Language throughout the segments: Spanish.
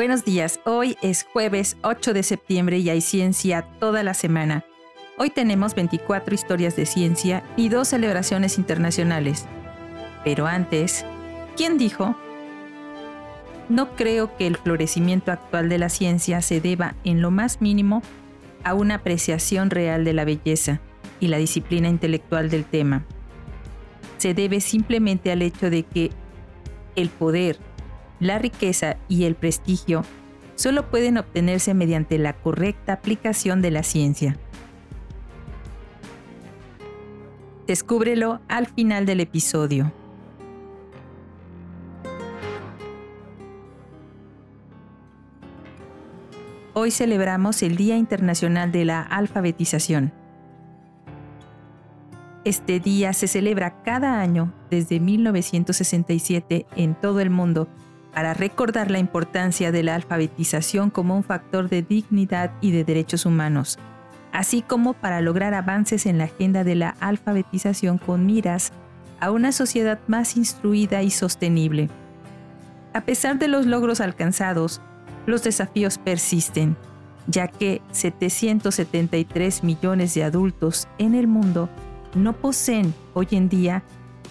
Buenos días, hoy es jueves 8 de septiembre y hay ciencia toda la semana. Hoy tenemos 24 historias de ciencia y dos celebraciones internacionales. Pero antes, ¿quién dijo? No creo que el florecimiento actual de la ciencia se deba en lo más mínimo a una apreciación real de la belleza y la disciplina intelectual del tema. Se debe simplemente al hecho de que el poder, la riqueza y el prestigio solo pueden obtenerse mediante la correcta aplicación de la ciencia. Descúbrelo al final del episodio. Hoy celebramos el Día Internacional de la Alfabetización. Este día se celebra cada año desde 1967 en todo el mundo para recordar la importancia de la alfabetización como un factor de dignidad y de derechos humanos, así como para lograr avances en la agenda de la alfabetización con miras a una sociedad más instruida y sostenible. A pesar de los logros alcanzados, los desafíos persisten, ya que 773 millones de adultos en el mundo no poseen hoy en día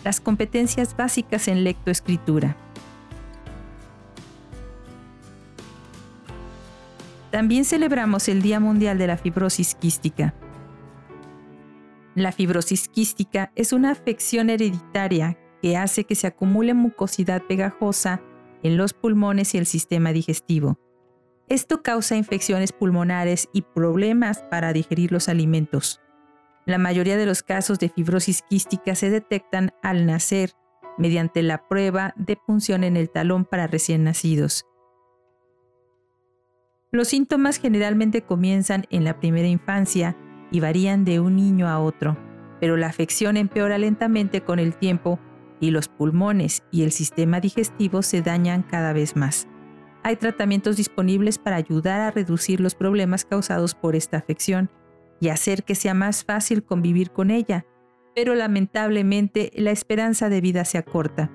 las competencias básicas en lectoescritura. También celebramos el Día Mundial de la Fibrosis Quística. La fibrosis quística es una afección hereditaria que hace que se acumule mucosidad pegajosa en los pulmones y el sistema digestivo. Esto causa infecciones pulmonares y problemas para digerir los alimentos. La mayoría de los casos de fibrosis quística se detectan al nacer mediante la prueba de punción en el talón para recién nacidos. Los síntomas generalmente comienzan en la primera infancia y varían de un niño a otro, pero la afección empeora lentamente con el tiempo y los pulmones y el sistema digestivo se dañan cada vez más. Hay tratamientos disponibles para ayudar a reducir los problemas causados por esta afección y hacer que sea más fácil convivir con ella, pero lamentablemente la esperanza de vida se acorta.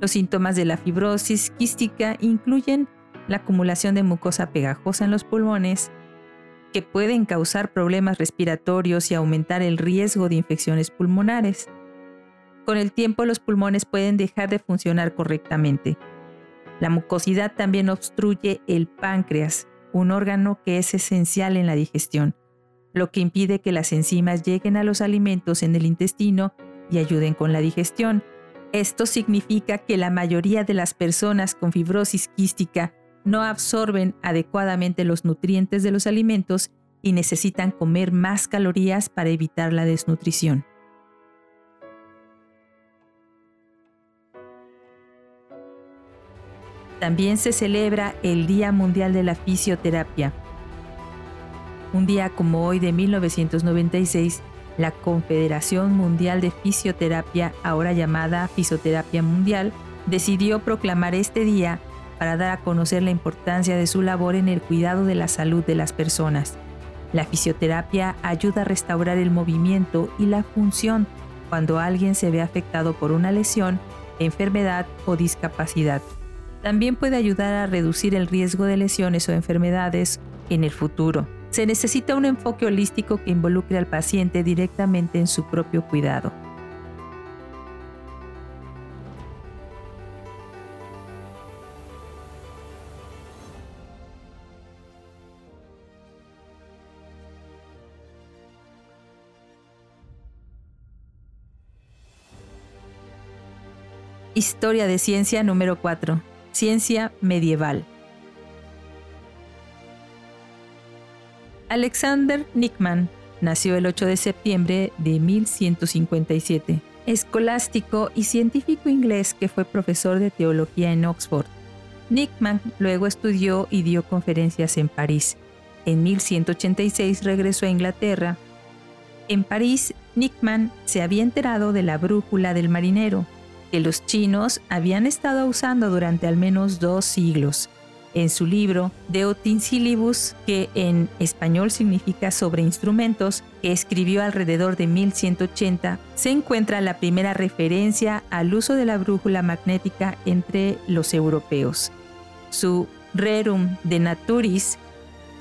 Los síntomas de la fibrosis quística incluyen la acumulación de mucosa pegajosa en los pulmones, que pueden causar problemas respiratorios y aumentar el riesgo de infecciones pulmonares. Con el tiempo los pulmones pueden dejar de funcionar correctamente. La mucosidad también obstruye el páncreas, un órgano que es esencial en la digestión lo que impide que las enzimas lleguen a los alimentos en el intestino y ayuden con la digestión. Esto significa que la mayoría de las personas con fibrosis quística no absorben adecuadamente los nutrientes de los alimentos y necesitan comer más calorías para evitar la desnutrición. También se celebra el Día Mundial de la Fisioterapia, un día como hoy de 1996, la Confederación Mundial de Fisioterapia, ahora llamada Fisioterapia Mundial, decidió proclamar este día para dar a conocer la importancia de su labor en el cuidado de la salud de las personas. La fisioterapia ayuda a restaurar el movimiento y la función cuando alguien se ve afectado por una lesión, enfermedad o discapacidad. También puede ayudar a reducir el riesgo de lesiones o enfermedades en el futuro. Se necesita un enfoque holístico que involucre al paciente directamente en su propio cuidado. Historia de ciencia número 4. Ciencia medieval. Alexander Nickman nació el 8 de septiembre de 1157. Escolástico y científico inglés que fue profesor de teología en Oxford. Nickman luego estudió y dio conferencias en París. En 1186 regresó a Inglaterra. En París, Nickman se había enterado de la brújula del marinero, que los chinos habían estado usando durante al menos dos siglos en su libro De Utensilibus, que en español significa sobre instrumentos, que escribió alrededor de 1180, se encuentra la primera referencia al uso de la brújula magnética entre los europeos. Su Rerum de Naturis,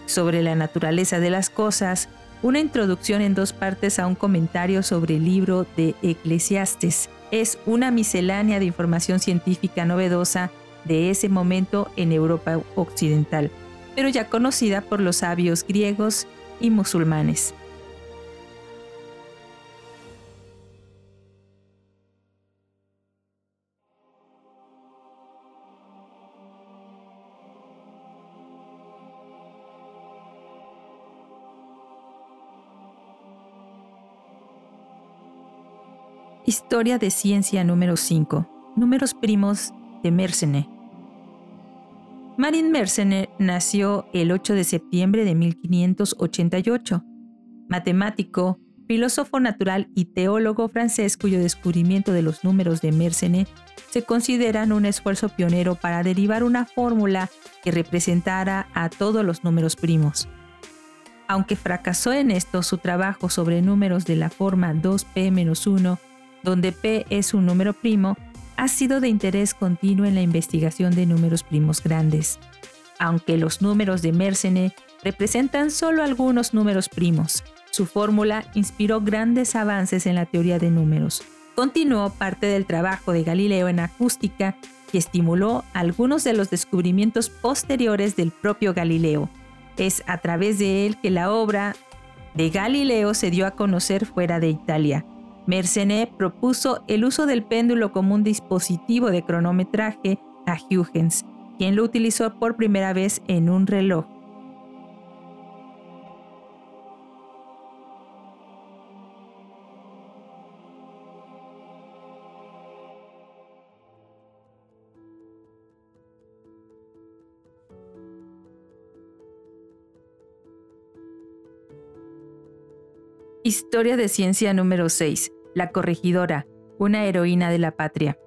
sobre la naturaleza de las cosas, una introducción en dos partes a un comentario sobre el libro de Eclesiastes. Es una miscelánea de información científica novedosa de ese momento en Europa Occidental, pero ya conocida por los sabios griegos y musulmanes. Historia de ciencia número 5. Números primos de Mersenne. Marin Mersenne nació el 8 de septiembre de 1588. Matemático, filósofo natural y teólogo francés cuyo descubrimiento de los números de Mersenne se consideran un esfuerzo pionero para derivar una fórmula que representara a todos los números primos. Aunque fracasó en esto, su trabajo sobre números de la forma 2p-1 donde P es un número primo, ha sido de interés continuo en la investigación de números primos grandes. Aunque los números de Mersenne representan solo algunos números primos, su fórmula inspiró grandes avances en la teoría de números. Continuó parte del trabajo de Galileo en acústica y estimuló algunos de los descubrimientos posteriores del propio Galileo. Es a través de él que la obra de Galileo se dio a conocer fuera de Italia Mersenne propuso el uso del péndulo como un dispositivo de cronometraje a Huygens, quien lo utilizó por primera vez en un reloj. Historia de ciencia número 6 la corregidora, una heroína de la patria.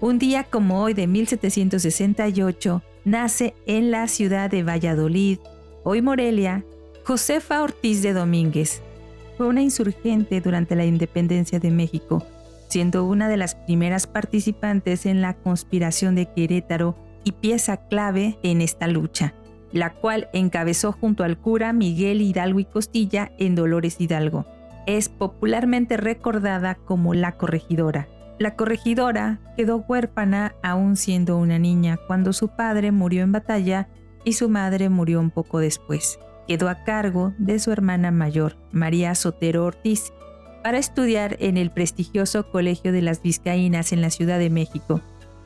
Un día como hoy de 1768, nace en la ciudad de Valladolid hoy Morelia, Josefa Ortiz de Domínguez. Fue una insurgente durante la independencia de México, siendo una de las primeras participantes en la conspiración de Querétaro y pieza clave en esta lucha, la cual encabezó junto al cura Miguel Hidalgo y Costilla en Dolores Hidalgo. Es popularmente recordada como la corregidora. La corregidora quedó huérfana aún siendo una niña cuando su padre murió en batalla y su madre murió un poco después. Quedó a cargo de su hermana mayor, María Sotero Ortiz, para estudiar en el prestigioso Colegio de las Vizcaínas en la Ciudad de México.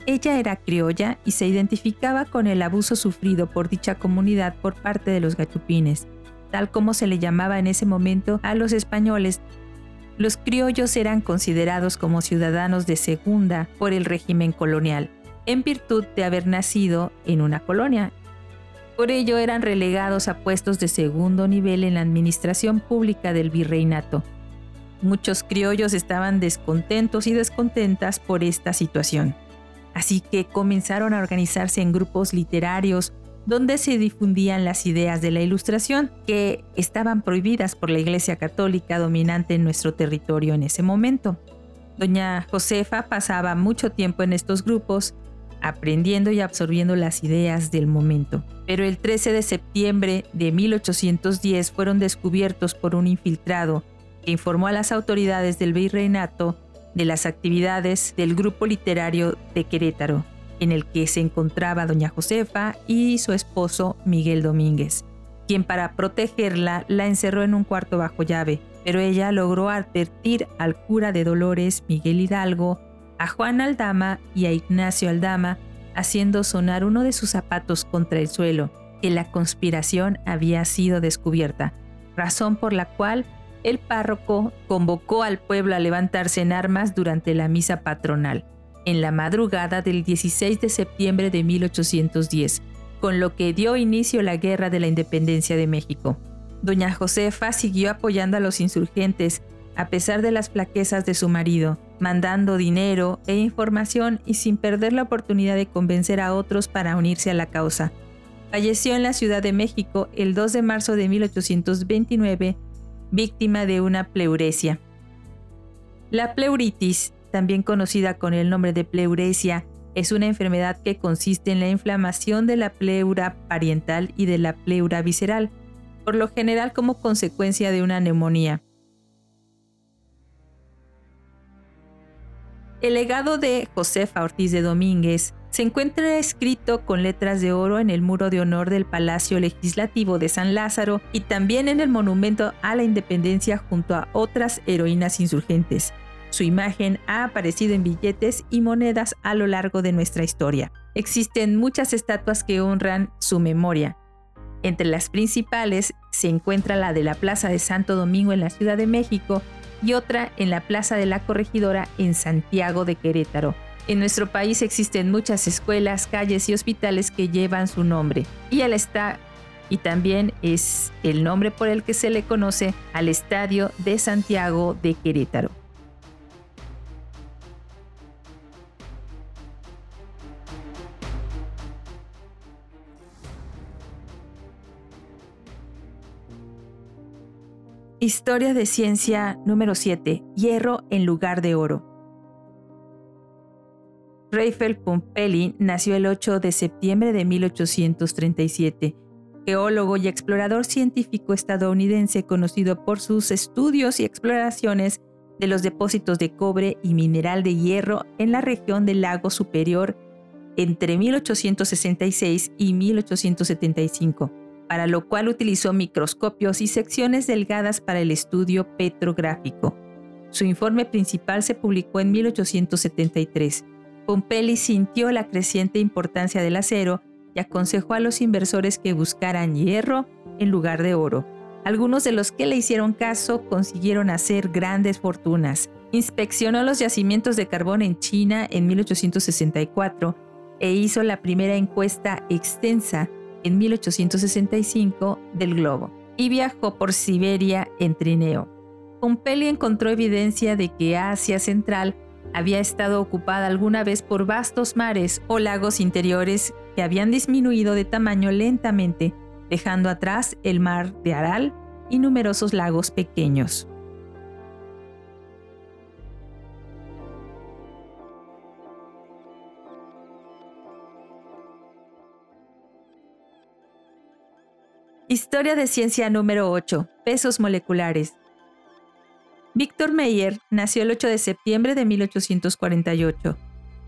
Ella era criolla y se identificaba con el abuso sufrido por dicha comunidad por parte de los gachupines, tal como se le llamaba en ese momento a los españoles. Los criollos eran considerados como ciudadanos de segunda por el régimen colonial, en virtud de haber nacido en una colonia por ello eran relegados a puestos de segundo nivel en la administración pública del virreinato. Muchos criollos estaban descontentos y descontentas por esta situación. Así que comenzaron a organizarse en grupos literarios donde se difundían las ideas de la ilustración que estaban prohibidas por la Iglesia Católica dominante en nuestro territorio en ese momento. Doña Josefa pasaba mucho tiempo en estos grupos aprendiendo y absorbiendo las ideas del momento. Pero el 13 de septiembre de 1810 fueron descubiertos por un infiltrado que informó a las autoridades del virreinato de las actividades del grupo literario de Querétaro, en el que se encontraba doña Josefa y su esposo Miguel Domínguez, quien para protegerla la encerró en un cuarto bajo llave, pero ella logró advertir al cura de Dolores, Miguel Hidalgo, a Juan Aldama y a Ignacio Aldama, haciendo sonar uno de sus zapatos contra el suelo, que la conspiración había sido descubierta, razón por la cual el párroco convocó al pueblo a levantarse en armas durante la misa patronal, en la madrugada del 16 de septiembre de 1810, con lo que dio inicio la Guerra de la Independencia de México. Doña Josefa siguió apoyando a los insurgentes a pesar de las flaquezas de su marido, mandando dinero e información y sin perder la oportunidad de convencer a otros para unirse a la causa. Falleció en la Ciudad de México el 2 de marzo de 1829, víctima de una pleuresia. La pleuritis, también conocida con el nombre de pleuresia, es una enfermedad que consiste en la inflamación de la pleura pariental y de la pleura visceral, por lo general como consecuencia de una neumonía. El legado de Josefa Ortiz de Domínguez se encuentra escrito con letras de oro en el muro de honor del Palacio Legislativo de San Lázaro y también en el Monumento a la Independencia junto a otras heroínas insurgentes. Su imagen ha aparecido en billetes y monedas a lo largo de nuestra historia. Existen muchas estatuas que honran su memoria. Entre las principales se encuentra la de la Plaza de Santo Domingo en la Ciudad de México, y otra en la Plaza de la Corregidora en Santiago de Querétaro. En nuestro país existen muchas escuelas, calles y hospitales que llevan su nombre. Y él está y también es el nombre por el que se le conoce al Estadio de Santiago de Querétaro. Historia de ciencia número 7. Hierro en lugar de oro. Raphael Pumpelly nació el 8 de septiembre de 1837, geólogo y explorador científico estadounidense conocido por sus estudios y exploraciones de los depósitos de cobre y mineral de hierro en la región del lago superior entre 1866 y 1875 para lo cual utilizó microscopios y secciones delgadas para el estudio petrográfico. Su informe principal se publicó en 1873. Pompelli sintió la creciente importancia del acero y aconsejó a los inversores que buscaran hierro en lugar de oro. Algunos de los que le hicieron caso consiguieron hacer grandes fortunas. Inspeccionó los yacimientos de carbón en China en 1864 e hizo la primera encuesta extensa en 1865 del globo y viajó por Siberia en trineo. Pompelli encontró evidencia de que Asia Central había estado ocupada alguna vez por vastos mares o lagos interiores que habían disminuido de tamaño lentamente, dejando atrás el mar de Aral y numerosos lagos pequeños. Historia de ciencia número 8. Pesos moleculares. Víctor Meyer nació el 8 de septiembre de 1848,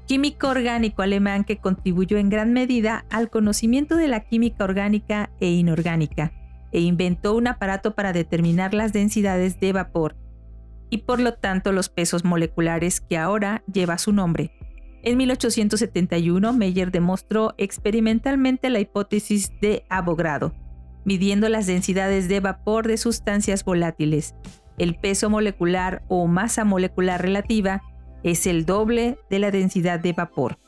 químico orgánico alemán que contribuyó en gran medida al conocimiento de la química orgánica e inorgánica, e inventó un aparato para determinar las densidades de vapor y por lo tanto los pesos moleculares que ahora lleva su nombre. En 1871, Meyer demostró experimentalmente la hipótesis de Avogadro, midiendo las densidades de vapor de sustancias volátiles. El peso molecular o masa molecular relativa es el doble de la densidad de vapor.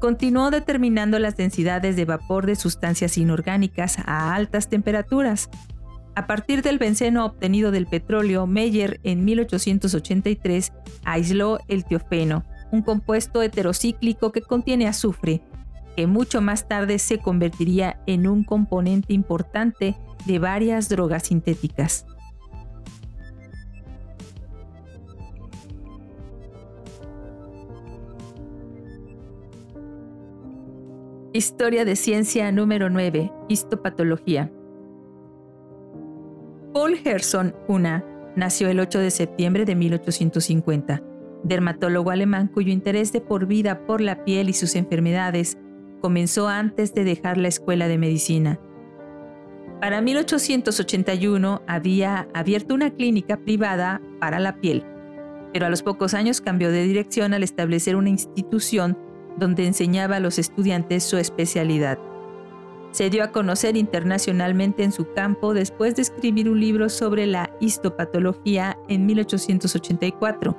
Continuó determinando las densidades de vapor de sustancias inorgánicas a altas temperaturas. A partir del benceno obtenido del petróleo, Meyer en 1883 aisló el tiofeno, un compuesto heterocíclico que contiene azufre, que mucho más tarde se convertiría en un componente importante de varias drogas sintéticas. Historia de ciencia número 9. Histopatología. Paul Gerson Una nació el 8 de septiembre de 1850, dermatólogo alemán cuyo interés de por vida por la piel y sus enfermedades comenzó antes de dejar la escuela de medicina. Para 1881 había abierto una clínica privada para la piel, pero a los pocos años cambió de dirección al establecer una institución donde enseñaba a los estudiantes su especialidad. Se dio a conocer internacionalmente en su campo después de escribir un libro sobre la histopatología en 1884,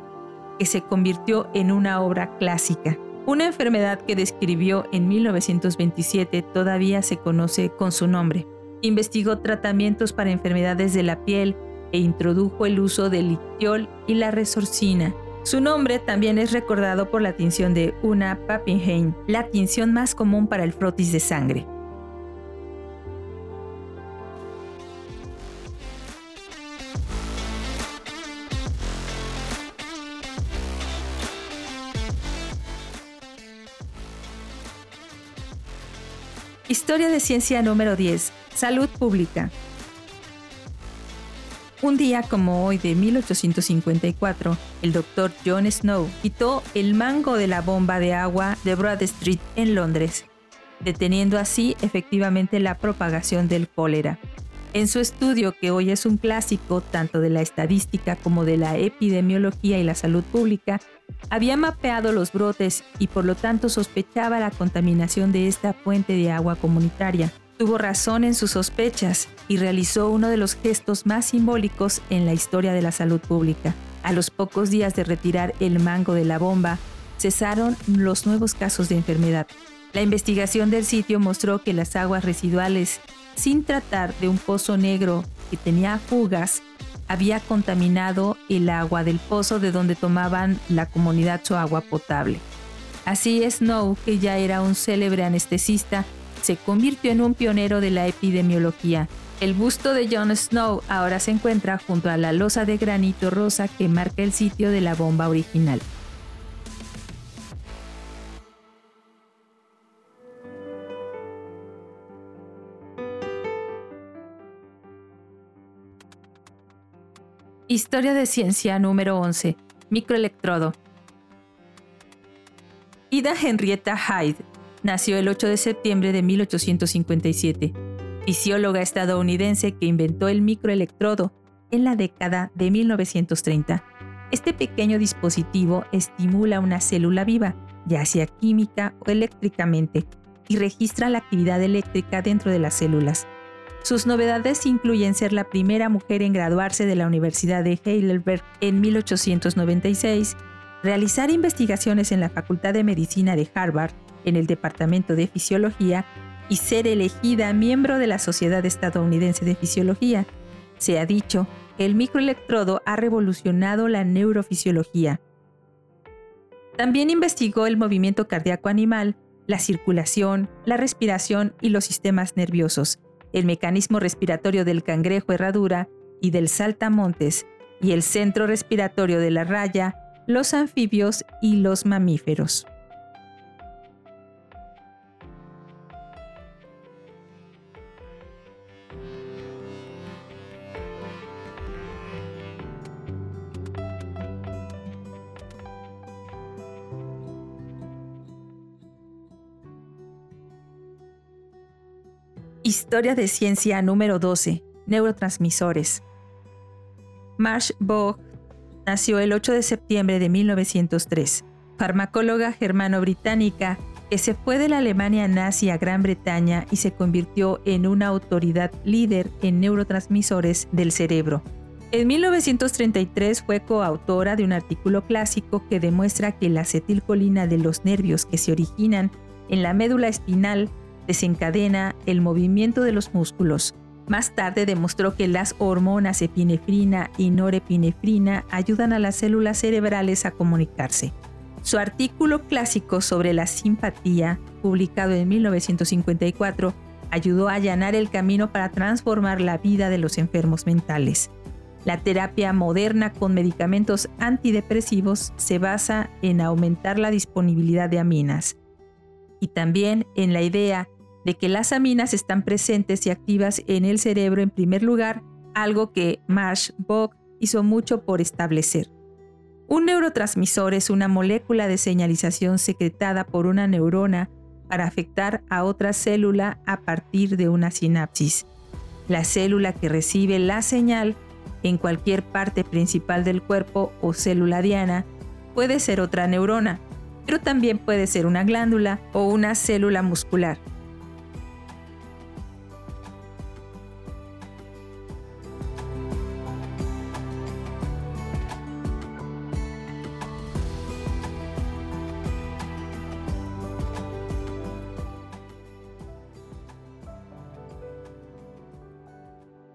que se convirtió en una obra clásica. Una enfermedad que describió en 1927 todavía se conoce con su nombre. Investigó tratamientos para enfermedades de la piel e introdujo el uso del ictiol y la resorcina. Su nombre también es recordado por la tinción de una Pappenheim, la tinción más común para el frotis de sangre. Historia de ciencia número 10. Salud pública. Un día como hoy de 1854, el doctor John Snow quitó el mango de la bomba de agua de Broad Street en Londres, deteniendo así efectivamente la propagación del cólera. En su estudio, que hoy es un clásico tanto de la estadística como de la epidemiología y la salud pública, había mapeado los brotes y por lo tanto sospechaba la contaminación de esta fuente de agua comunitaria tuvo razón en sus sospechas y realizó uno de los gestos más simbólicos en la historia de la salud pública. A los pocos días de retirar el mango de la bomba, cesaron los nuevos casos de enfermedad. La investigación del sitio mostró que las aguas residuales, sin tratar de un pozo negro que tenía fugas, había contaminado el agua del pozo de donde tomaban la comunidad su agua potable. Así Snow, que ya era un célebre anestesista, se convirtió en un pionero de la epidemiología. El busto de John Snow ahora se encuentra junto a la losa de granito rosa que marca el sitio de la bomba original. Historia de ciencia número 11. Microelectrodo. Ida Henrietta Hyde nació el 8 de septiembre de 1857, fisióloga estadounidense que inventó el microelectrodo en la década de 1930. Este pequeño dispositivo estimula una célula viva, ya sea química o eléctricamente, y registra la actividad eléctrica dentro de las células. Sus novedades incluyen ser la primera mujer en graduarse de la Universidad de Heidelberg en 1896, realizar investigaciones en la Facultad de Medicina de Harvard en el Departamento de Fisiología y ser elegida miembro de la Sociedad Estadounidense de Fisiología. Se ha dicho que el microelectrodo ha revolucionado la neurofisiología. También investigó el movimiento cardíaco animal, la circulación, la respiración y los sistemas nerviosos, el mecanismo respiratorio del cangrejo herradura y del saltamontes, y el centro respiratorio de la raya, los anfibios y los mamíferos. Historia de ciencia número 12. Neurotransmisores. Marsh Bogg nació el 8 de septiembre de 1903, farmacóloga germano-británica que se fue de la Alemania nazi a Gran Bretaña y se convirtió en una autoridad líder en neurotransmisores del cerebro. En 1933 fue coautora de un artículo clásico que demuestra que la acetilcolina de los nervios que se originan en la médula espinal desencadena el movimiento de los músculos. Más tarde demostró que las hormonas epinefrina y norepinefrina ayudan a las células cerebrales a comunicarse. Su artículo clásico sobre la simpatía, publicado en 1954, ayudó a allanar el camino para transformar la vida de los enfermos mentales. La terapia moderna con medicamentos antidepresivos se basa en aumentar la disponibilidad de aminas y también en la idea de que las aminas están presentes y activas en el cerebro en primer lugar, algo que Marsh Bog hizo mucho por establecer. Un neurotransmisor es una molécula de señalización secretada por una neurona para afectar a otra célula a partir de una sinapsis. La célula que recibe la señal en cualquier parte principal del cuerpo o célula diana puede ser otra neurona, pero también puede ser una glándula o una célula muscular.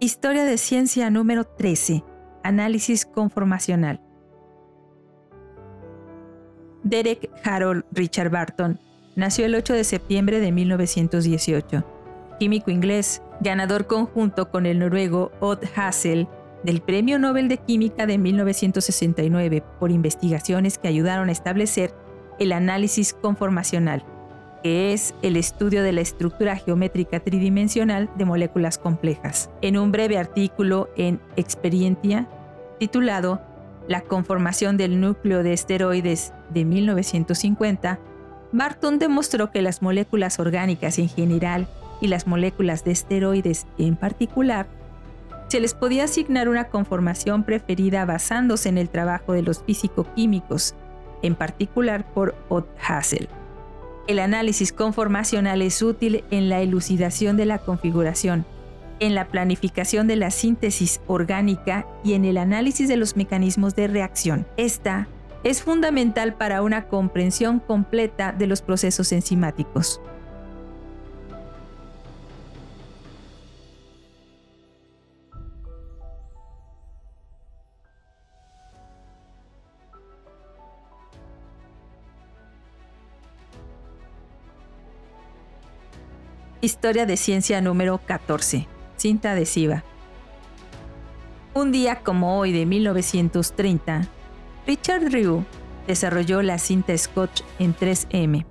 Historia de ciencia número 13. Análisis conformacional. Derek Harold Richard Barton nació el 8 de septiembre de 1918. Químico inglés, ganador conjunto con el noruego Odd Hassel del Premio Nobel de Química de 1969 por investigaciones que ayudaron a establecer el análisis conformacional, que es el estudio de la estructura geométrica tridimensional de moléculas complejas. En un breve artículo en Experientia, titulado La conformación del núcleo de esteroides de 1950, Barton demostró que las moléculas orgánicas en general y las moléculas de esteroides en particular se les podía asignar una conformación preferida basándose en el trabajo de los físico-químicos, en particular por Ott Hassel. El análisis conformacional es útil en la elucidación de la configuración, en la planificación de la síntesis orgánica y en el análisis de los mecanismos de reacción. Esta es fundamental para una comprensión completa de los procesos enzimáticos. Historia de ciencia número 14. Cinta adhesiva. Un día como hoy de 1930, Richard Rue desarrolló la cinta Scotch en 3M.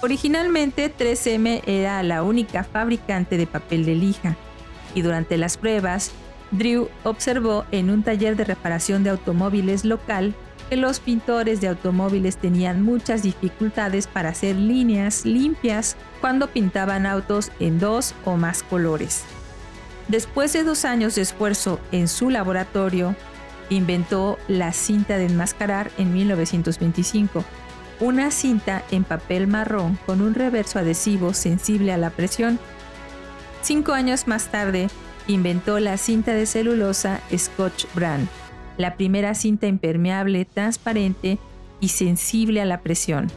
Originalmente 3M era la única fabricante de papel de lija y durante las pruebas, Drew observó en un taller de reparación de automóviles local que los pintores de automóviles tenían muchas dificultades para hacer líneas limpias cuando pintaban autos en dos o más colores. Después de dos años de esfuerzo en su laboratorio, inventó la cinta de enmascarar en 1925, una cinta en papel marrón con un reverso adhesivo sensible a la presión. Cinco años más tarde, inventó la cinta de celulosa Scotch Brand la primera cinta impermeable, transparente y sensible a la presión.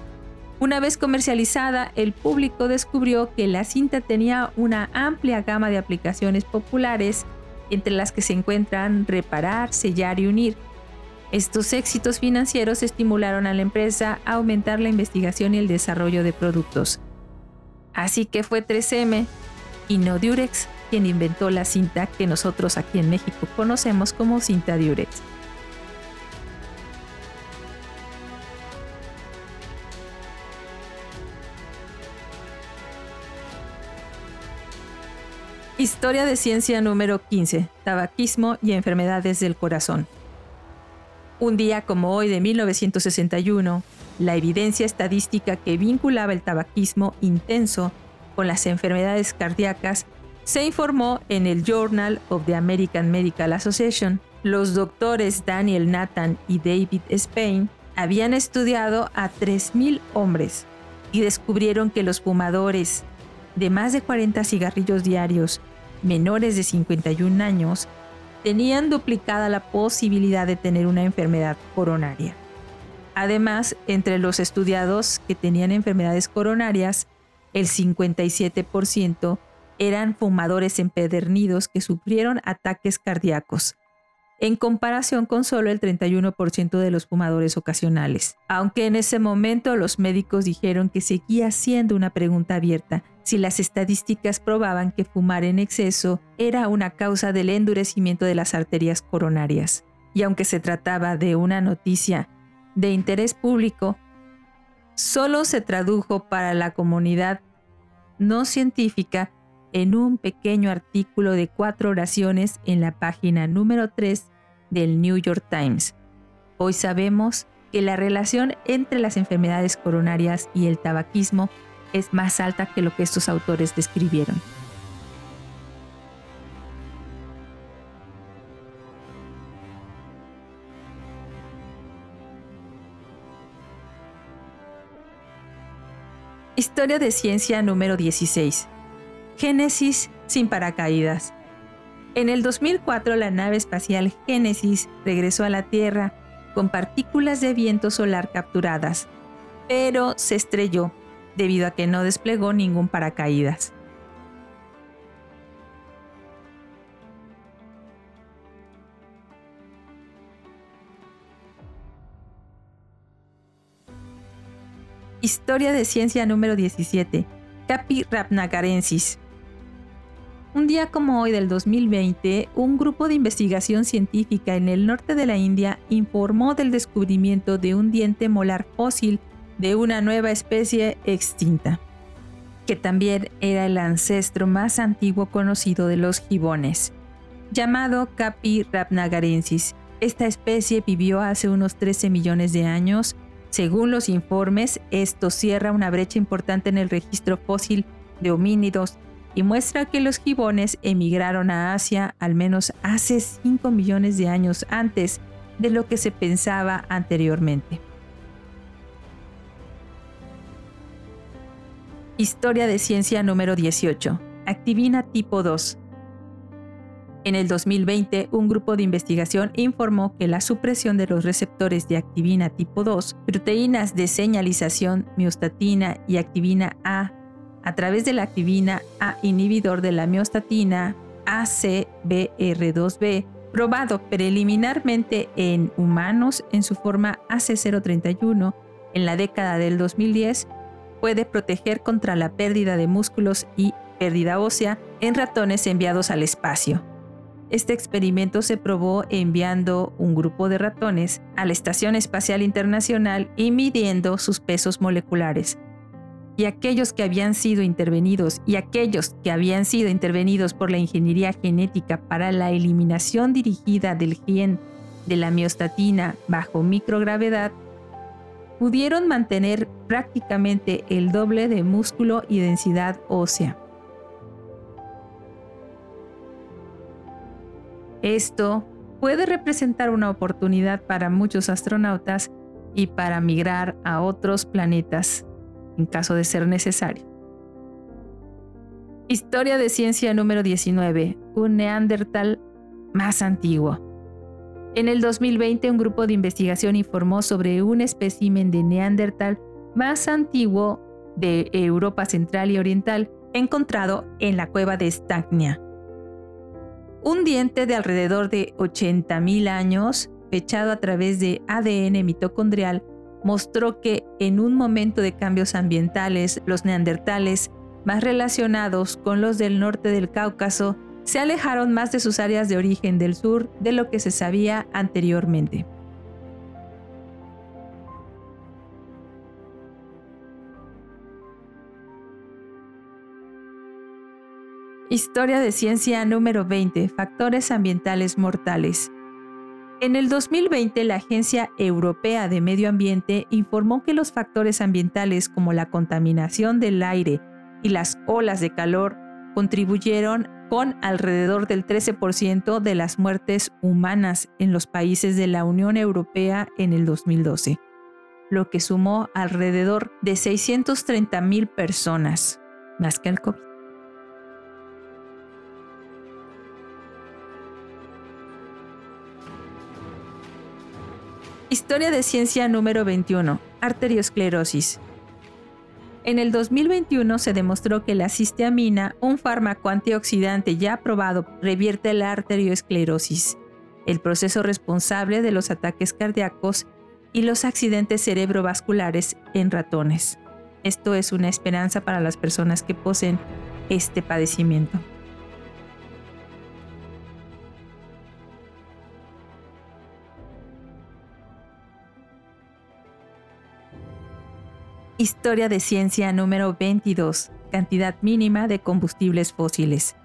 Una vez comercializada, el público descubrió que la cinta tenía una amplia gama de aplicaciones populares, entre las que se encuentran reparar, sellar y unir. Estos éxitos financieros estimularon a la empresa a aumentar la investigación y el desarrollo de productos. Así que fue 3M y no Durex quien inventó la cinta que nosotros aquí en México conocemos como cinta Durex. Historia de ciencia número 15. Tabaquismo y enfermedades del corazón. Un día como hoy de 1961, la evidencia estadística que vinculaba el tabaquismo intenso con las enfermedades cardíacas se informó en el Journal of the American Medical Association. Los doctores Daniel Nathan y David Spain habían estudiado a 3.000 hombres y descubrieron que los fumadores de más de 40 cigarrillos diarios menores de 51 años tenían duplicada la posibilidad de tener una enfermedad coronaria. Además, entre los estudiados que tenían enfermedades coronarias, el 57% eran fumadores empedernidos que sufrieron ataques cardíacos, en comparación con solo el 31% de los fumadores ocasionales. Aunque en ese momento los médicos dijeron que seguía siendo una pregunta abierta si las estadísticas probaban que fumar en exceso era una causa del endurecimiento de las arterias coronarias. Y aunque se trataba de una noticia de interés público, solo se tradujo para la comunidad no científica en un pequeño artículo de cuatro oraciones en la página número 3 del New York Times. Hoy sabemos que la relación entre las enfermedades coronarias y el tabaquismo es más alta que lo que estos autores describieron. Historia de ciencia número 16. Génesis sin paracaídas. En el 2004 la nave espacial Génesis regresó a la Tierra con partículas de viento solar capturadas, pero se estrelló debido a que no desplegó ningún paracaídas. Historia de ciencia número 17. Capi Rapnagarensis. Un día como hoy del 2020, un grupo de investigación científica en el norte de la India informó del descubrimiento de un diente molar fósil de una nueva especie extinta, que también era el ancestro más antiguo conocido de los gibones, llamado Capi rapnagarensis. Esta especie vivió hace unos 13 millones de años. Según los informes, esto cierra una brecha importante en el registro fósil de homínidos y muestra que los gibones emigraron a Asia al menos hace 5 millones de años antes de lo que se pensaba anteriormente. Historia de ciencia número 18. Activina tipo 2. En el 2020, un grupo de investigación informó que la supresión de los receptores de activina tipo 2, proteínas de señalización, miostatina y activina A, a través de la activina A inhibidor de la miostatina ACBR2B, probado preliminarmente en humanos en su forma AC031 en la década del 2010, puede proteger contra la pérdida de músculos y pérdida ósea en ratones enviados al espacio. Este experimento se probó enviando un grupo de ratones a la Estación Espacial Internacional y midiendo sus pesos moleculares. Y aquellos que habían sido intervenidos y aquellos que habían sido intervenidos por la ingeniería genética para la eliminación dirigida del gen de la miostatina bajo microgravedad pudieron mantener prácticamente el doble de músculo y densidad ósea. Esto puede representar una oportunidad para muchos astronautas y para migrar a otros planetas en caso de ser necesario. Historia de ciencia número 19. Un Neandertal más antiguo. En el 2020, un grupo de investigación informó sobre un espécimen de Neandertal más antiguo de Europa Central y Oriental encontrado en la cueva de Stagnia. Un diente de alrededor de 80.000 años, fechado a través de ADN mitocondrial, mostró que en un momento de cambios ambientales, los neandertales, más relacionados con los del norte del Cáucaso, se alejaron más de sus áreas de origen del sur de lo que se sabía anteriormente. Historia de ciencia número 20. Factores ambientales mortales. En el 2020, la Agencia Europea de Medio Ambiente informó que los factores ambientales como la contaminación del aire y las olas de calor contribuyeron con alrededor del 13% de las muertes humanas en los países de la Unión Europea en el 2012, lo que sumó alrededor de 630 mil personas, más que el COVID. Historia de ciencia número 21. Arteriosclerosis. En el 2021 se demostró que la cisteamina, un fármaco antioxidante ya aprobado, revierte la arteriosclerosis, el proceso responsable de los ataques cardíacos y los accidentes cerebrovasculares en ratones. Esto es una esperanza para las personas que poseen este padecimiento. Historia de ciencia número 22. Cantidad mínima de combustibles fósiles.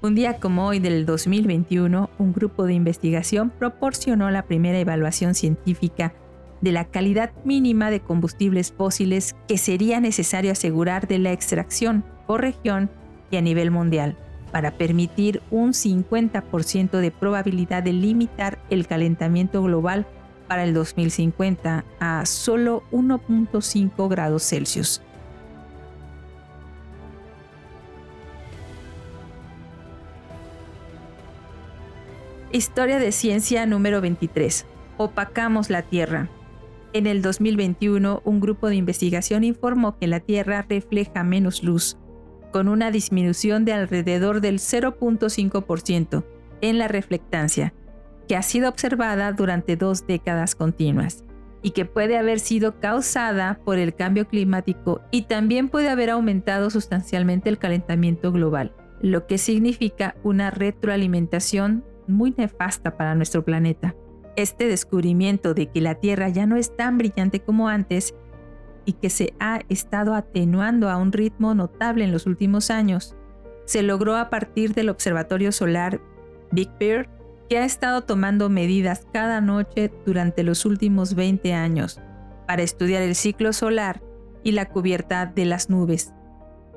Un día como hoy del 2021, un grupo de investigación proporcionó la primera evaluación científica de la calidad mínima de combustibles fósiles que sería necesario asegurar de la extracción por región y a nivel mundial para permitir un 50% de probabilidad de limitar el calentamiento global para el 2050 a solo 1.5 grados Celsius. Historia de ciencia número 23. Opacamos la Tierra. En el 2021, un grupo de investigación informó que la Tierra refleja menos luz, con una disminución de alrededor del 0.5% en la reflectancia, que ha sido observada durante dos décadas continuas. y que puede haber sido causada por el cambio climático y también puede haber aumentado sustancialmente el calentamiento global, lo que significa una retroalimentación muy nefasta para nuestro planeta. Este descubrimiento de que la Tierra ya no es tan brillante como antes y que se ha estado atenuando a un ritmo notable en los últimos años, se logró a partir del Observatorio Solar Big Bear, ha estado tomando medidas cada noche durante los últimos 20 años para estudiar el ciclo solar y la cubierta de las nubes.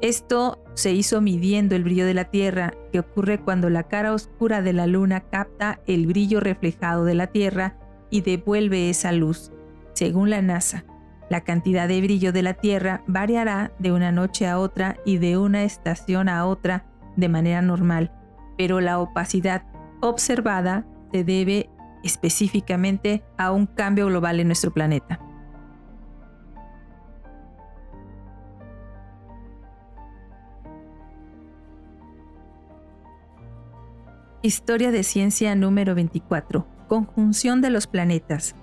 Esto se hizo midiendo el brillo de la Tierra, que ocurre cuando la cara oscura de la Luna capta el brillo reflejado de la Tierra y devuelve esa luz. Según la NASA, la cantidad de brillo de la Tierra variará de una noche a otra y de una estación a otra de manera normal, pero la opacidad observada se debe específicamente a un cambio global en nuestro planeta. Historia de ciencia número 24. Conjunción de los planetas.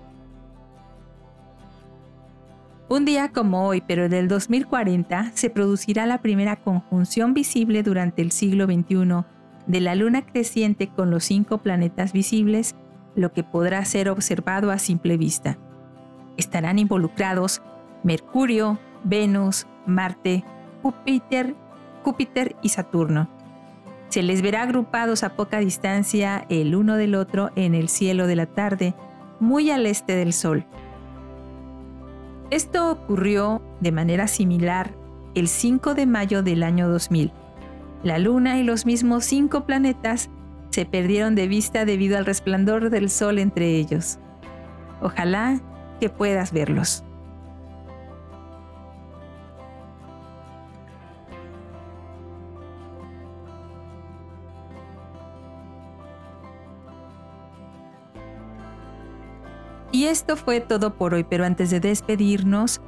Un día como hoy, pero del 2040, se producirá la primera conjunción visible durante el siglo XXI de la luna creciente con los cinco planetas visibles, lo que podrá ser observado a simple vista. Estarán involucrados Mercurio, Venus, Marte, Júpiter, Júpiter y Saturno se les verá agrupados a poca distancia el uno del otro en el cielo de la tarde, muy al este del Sol. Esto ocurrió de manera similar el 5 de mayo del año 2000. La Luna y los mismos cinco planetas se perdieron de vista debido al resplandor del Sol entre ellos. Ojalá que puedas verlos. Y esto fue todo por hoy, pero antes de despedirnos,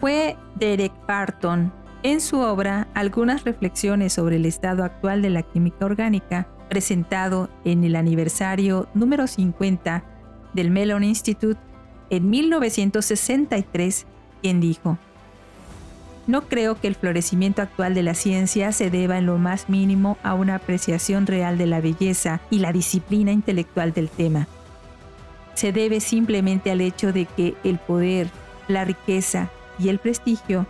fue Derek Barton en su obra Algunas reflexiones sobre el estado actual de la química orgánica, presentado en el aniversario número 50 del Mellon Institute en 1963, quien dijo, no creo que el florecimiento actual de la ciencia se deba en lo más mínimo a una apreciación real de la belleza y la disciplina intelectual del tema. Se debe simplemente al hecho de que el poder, la riqueza y el prestigio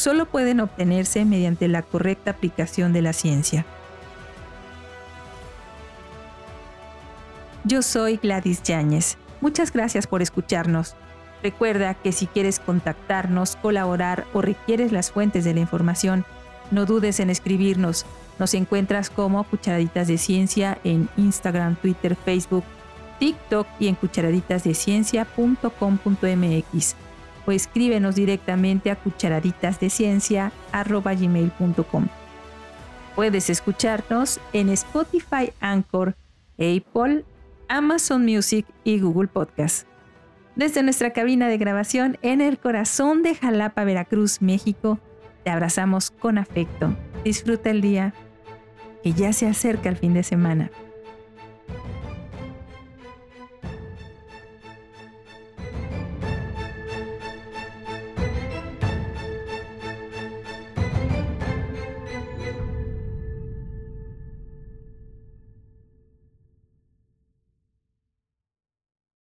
solo pueden obtenerse mediante la correcta aplicación de la ciencia. Yo soy Gladys Yáñez. Muchas gracias por escucharnos. Recuerda que si quieres contactarnos, colaborar o requieres las fuentes de la información, no dudes en escribirnos. Nos encuentras como Cucharaditas de Ciencia en Instagram, Twitter, Facebook TikTok y en cucharaditasdeciencia.com.mx escríbenos directamente a cucharaditasdeciencia.gmail.com. Puedes escucharnos en Spotify, Anchor, Apple, Amazon Music y Google Podcast. Desde nuestra cabina de grabación en el corazón de Jalapa, Veracruz, México, te abrazamos con afecto. Disfruta el día, que ya se acerca el fin de semana.